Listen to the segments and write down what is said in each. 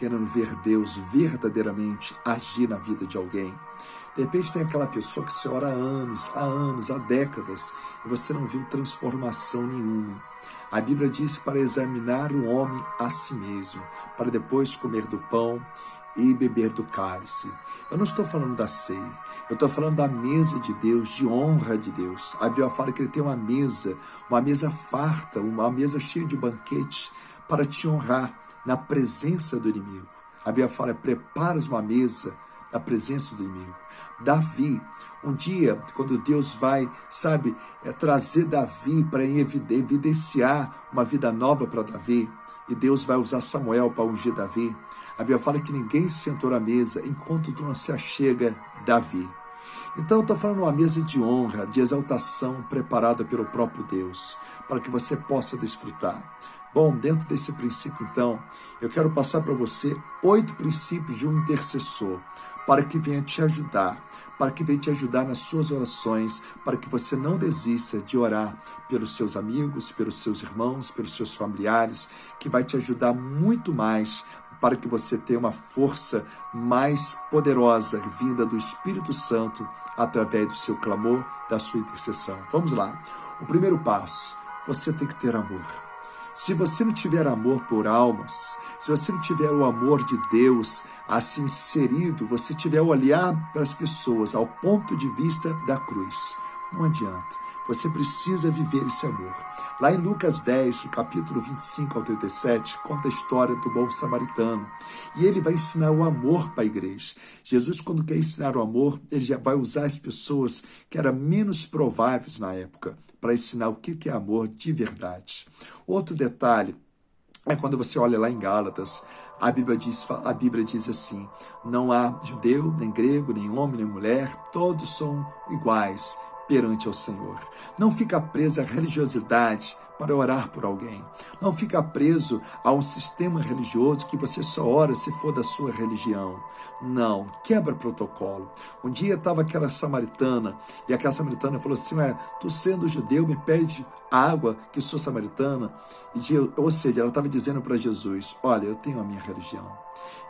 querendo ver Deus verdadeiramente agir na vida de alguém. De repente tem aquela pessoa que você ora há anos, há anos, há décadas, e você não viu transformação nenhuma. A Bíblia diz para examinar o homem a si mesmo, para depois comer do pão e beber do cálice. Eu não estou falando da ceia, eu estou falando da mesa de Deus, de honra de Deus. A Bíblia fala que ele tem uma mesa, uma mesa farta, uma mesa cheia de banquetes para te honrar na presença do inimigo. A Bíblia fala: preparas uma mesa na presença do inimigo. Davi, um dia, quando Deus vai, sabe, é, trazer Davi para evidenciar uma vida nova para Davi, e Deus vai usar Samuel para ungir Davi, a Bíblia fala que ninguém sentou à mesa enquanto não se achega Davi. Então eu estou falando uma mesa de honra, de exaltação preparada pelo próprio Deus, para que você possa desfrutar. Bom, dentro desse princípio, então, eu quero passar para você oito princípios de um intercessor, para que venha te ajudar, para que venha te ajudar nas suas orações, para que você não desista de orar pelos seus amigos, pelos seus irmãos, pelos seus familiares, que vai te ajudar muito mais para que você tenha uma força mais poderosa vinda do Espírito Santo através do seu clamor, da sua intercessão. Vamos lá. O primeiro passo, você tem que ter amor. Se você não tiver amor por almas, se você não tiver o amor de Deus assim inserido, você tiver o olhar para as pessoas ao ponto de vista da cruz, não adianta. Você precisa viver esse amor. Lá em Lucas 10, capítulo 25 ao 37, conta a história do bom samaritano. E ele vai ensinar o amor para a igreja. Jesus, quando quer ensinar o amor, ele já vai usar as pessoas que eram menos prováveis na época para ensinar o que é amor de verdade. Outro detalhe é quando você olha lá em Gálatas, a Bíblia diz, a Bíblia diz assim: não há judeu, nem grego, nem homem, nem mulher, todos são iguais perante ao Senhor. Não fica preso à religiosidade para orar por alguém. Não fica preso a um sistema religioso que você só ora se for da sua religião. Não, quebra protocolo. Um dia estava aquela samaritana e aquela samaritana falou assim: Ué, tu sendo judeu, me pede água, que sou samaritana. E, ou seja, ela estava dizendo para Jesus: Olha, eu tenho a minha religião.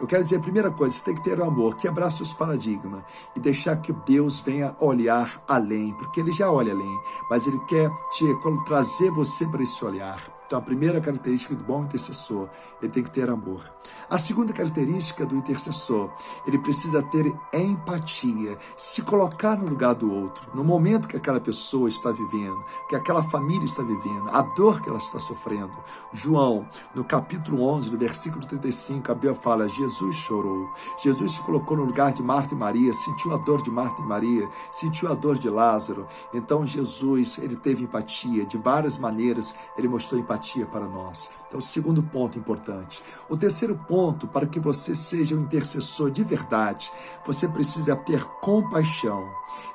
Eu quero dizer, a primeira coisa, você tem que ter o amor, quebrar seus paradigmas e deixar que Deus venha olhar além, porque Ele já olha além, mas Ele quer te trazer você para esse olhar. Então, a primeira característica do bom intercessor, ele tem que ter amor. A segunda característica do intercessor, ele precisa ter empatia, se colocar no lugar do outro, no momento que aquela pessoa está vivendo, que aquela família está vivendo, a dor que ela está sofrendo. João, no capítulo 11, no versículo 35, a Bíblia fala: Jesus chorou. Jesus se colocou no lugar de Marta e Maria, sentiu a dor de Marta e Maria, sentiu a dor de Lázaro. Então, Jesus, ele teve empatia, de várias maneiras, ele mostrou empatia empatia para nós. Então, o segundo ponto importante. O terceiro ponto, para que você seja um intercessor de verdade, você precisa ter compaixão.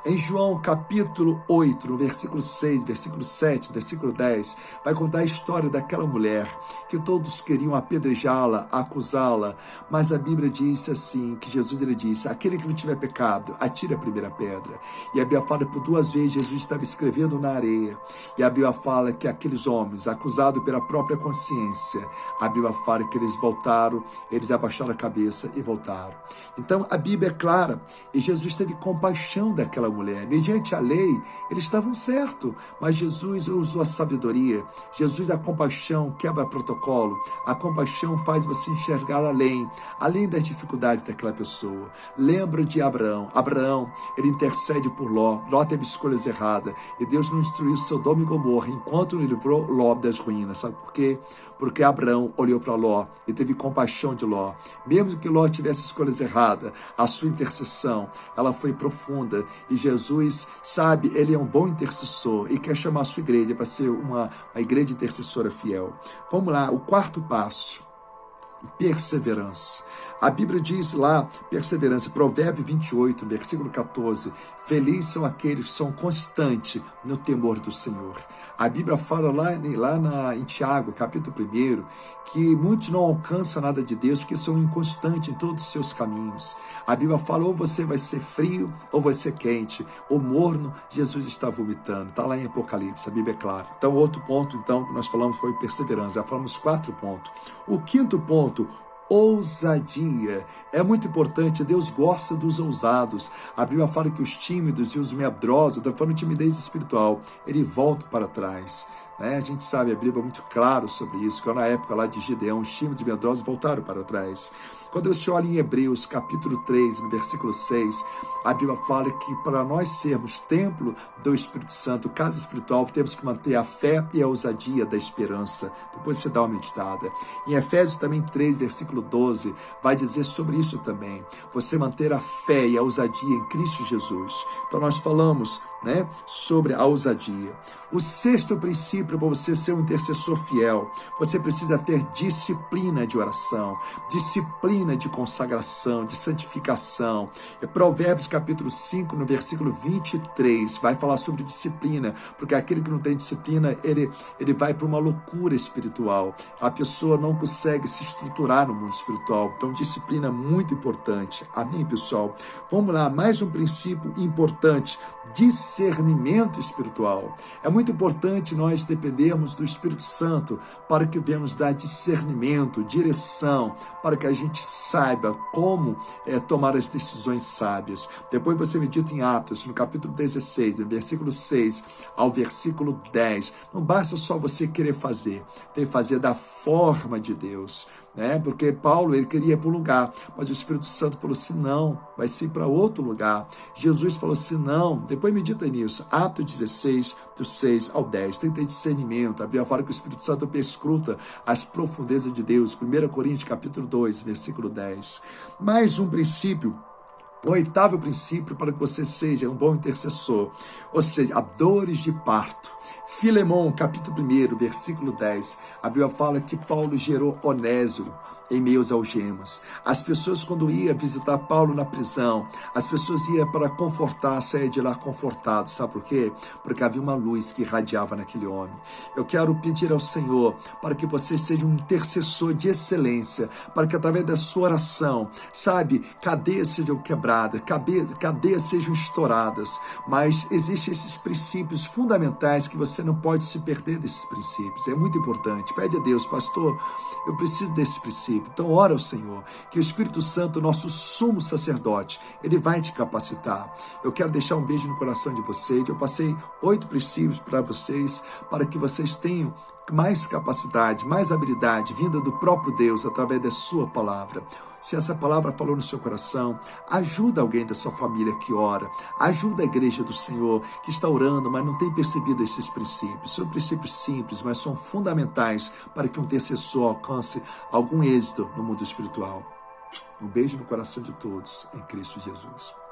Em João capítulo 8, no versículo 6, versículo 7, versículo 10, vai contar a história daquela mulher que todos queriam apedrejá-la, acusá-la, mas a Bíblia diz assim, que Jesus ele disse, aquele que não tiver pecado, atire a primeira pedra. E a Bíblia fala por duas vezes, Jesus estava escrevendo na areia, e a Bíblia fala que aqueles homens, acusados pela própria consciência, a Bíblia fala que eles voltaram, eles abaixaram a cabeça e voltaram. Então a Bíblia é clara, e Jesus teve compaixão daquela mulher. Mediante a lei, eles estavam certos, mas Jesus usou a sabedoria. Jesus, a compaixão, quebra protocolo. A compaixão faz você enxergar além, além das dificuldades daquela pessoa. Lembra de Abraão. Abraão, ele intercede por Ló. Ló teve escolhas erradas. E Deus não instruiu Sodoma e Gomorra enquanto não livrou Ló das ruínas. Sabe por quê? Porque Abraão olhou para Ló e teve compaixão de Ló. Mesmo que Ló tivesse escolhas erradas, a sua intercessão, ela foi profunda. E Jesus, sabe, ele é um bom intercessor e quer chamar a sua igreja para ser uma, uma igreja intercessora fiel. Vamos lá, o quarto passo perseverança. A Bíblia diz lá, perseverança, Provérbio 28, versículo 14: Felizes são aqueles que são constantes no temor do Senhor. A Bíblia fala lá, lá na, em Tiago, capítulo 1, que muitos não alcançam nada de Deus porque são inconstantes em todos os seus caminhos. A Bíblia fala, ou você vai ser frio ou vai ser quente, ou morno, Jesus está vomitando. Está lá em Apocalipse, a Bíblia é clara. Então, outro ponto, então, que nós falamos foi perseverança. Já falamos quatro pontos. O quinto ponto, ousadia. É muito importante, Deus gosta dos ousados. A Bíblia fala que os tímidos e os medrosos, da forma de timidez espiritual, ele volta para trás. Né? A gente sabe, a Bíblia é muito claro sobre isso, que na época lá de Gideão, os tímidos e medrosos voltaram para trás. Quando você olha em Hebreus capítulo 3, no versículo 6, a Bíblia fala que para nós sermos templo do Espírito Santo, casa espiritual, temos que manter a fé e a ousadia da esperança. Depois você dá uma meditada. Em Efésios também 3, versículo 12, vai dizer sobre isso também. Você manter a fé e a ousadia em Cristo Jesus. Então nós falamos né, sobre a ousadia. O sexto princípio para você ser um intercessor fiel, você precisa ter disciplina de oração, disciplina de consagração, de santificação. É Provérbios capítulo 5, no versículo 23, vai falar sobre disciplina, porque aquele que não tem disciplina, ele, ele vai para uma loucura espiritual. A pessoa não consegue se estruturar no mundo espiritual. Então, disciplina é muito importante. Amém, pessoal? Vamos lá, mais um princípio importante: discernimento espiritual. É muito importante nós dependermos do Espírito Santo para que venhamos dar discernimento, direção, para que a gente saiba como é, tomar as decisões sábias. Depois você medita em Atos, no capítulo 16, no versículo 6 ao versículo 10. Não basta só você querer fazer, tem que fazer da forma de Deus né? Porque Paulo ele queria ir para um lugar, mas o Espírito Santo falou assim: não, vai ser para outro lugar. Jesus falou assim: não, depois medita nisso. Atos 16, do 6 ao 10. Tem que ter discernimento. A Bíblia fala que o Espírito Santo perscruta as profundezas de Deus. 1 Coríntios capítulo 2, versículo 10. Mais um princípio o oitavo princípio para que você seja um bom intercessor, ou seja, a dores de parto. Filemão, capítulo 1, versículo 10, a Bíblia fala que Paulo gerou Onésio, em meio às algemas. As pessoas, quando iam visitar Paulo na prisão, as pessoas iam para confortar, sair de lá confortados. Sabe por quê? Porque havia uma luz que irradiava naquele homem. Eu quero pedir ao Senhor para que você seja um intercessor de excelência, para que através da sua oração, sabe, cadeias sejam quebradas, cadeias sejam estouradas, mas existem esses princípios fundamentais que você não pode se perder desses princípios. É muito importante. Pede a Deus, pastor, eu preciso desse princípio Então, ora ao Senhor, que o Espírito Santo, nosso sumo sacerdote, ele vai te capacitar. Eu quero deixar um beijo no coração de vocês. Eu passei oito princípios para vocês, para que vocês tenham mais capacidade, mais habilidade vinda do próprio Deus através da sua palavra. Se essa palavra falou no seu coração, ajuda alguém da sua família que ora, ajuda a igreja do Senhor que está orando, mas não tem percebido esses princípios. São princípios simples, mas são fundamentais para que um intercessor alcance algum êxito no mundo espiritual. Um beijo no coração de todos, em Cristo Jesus.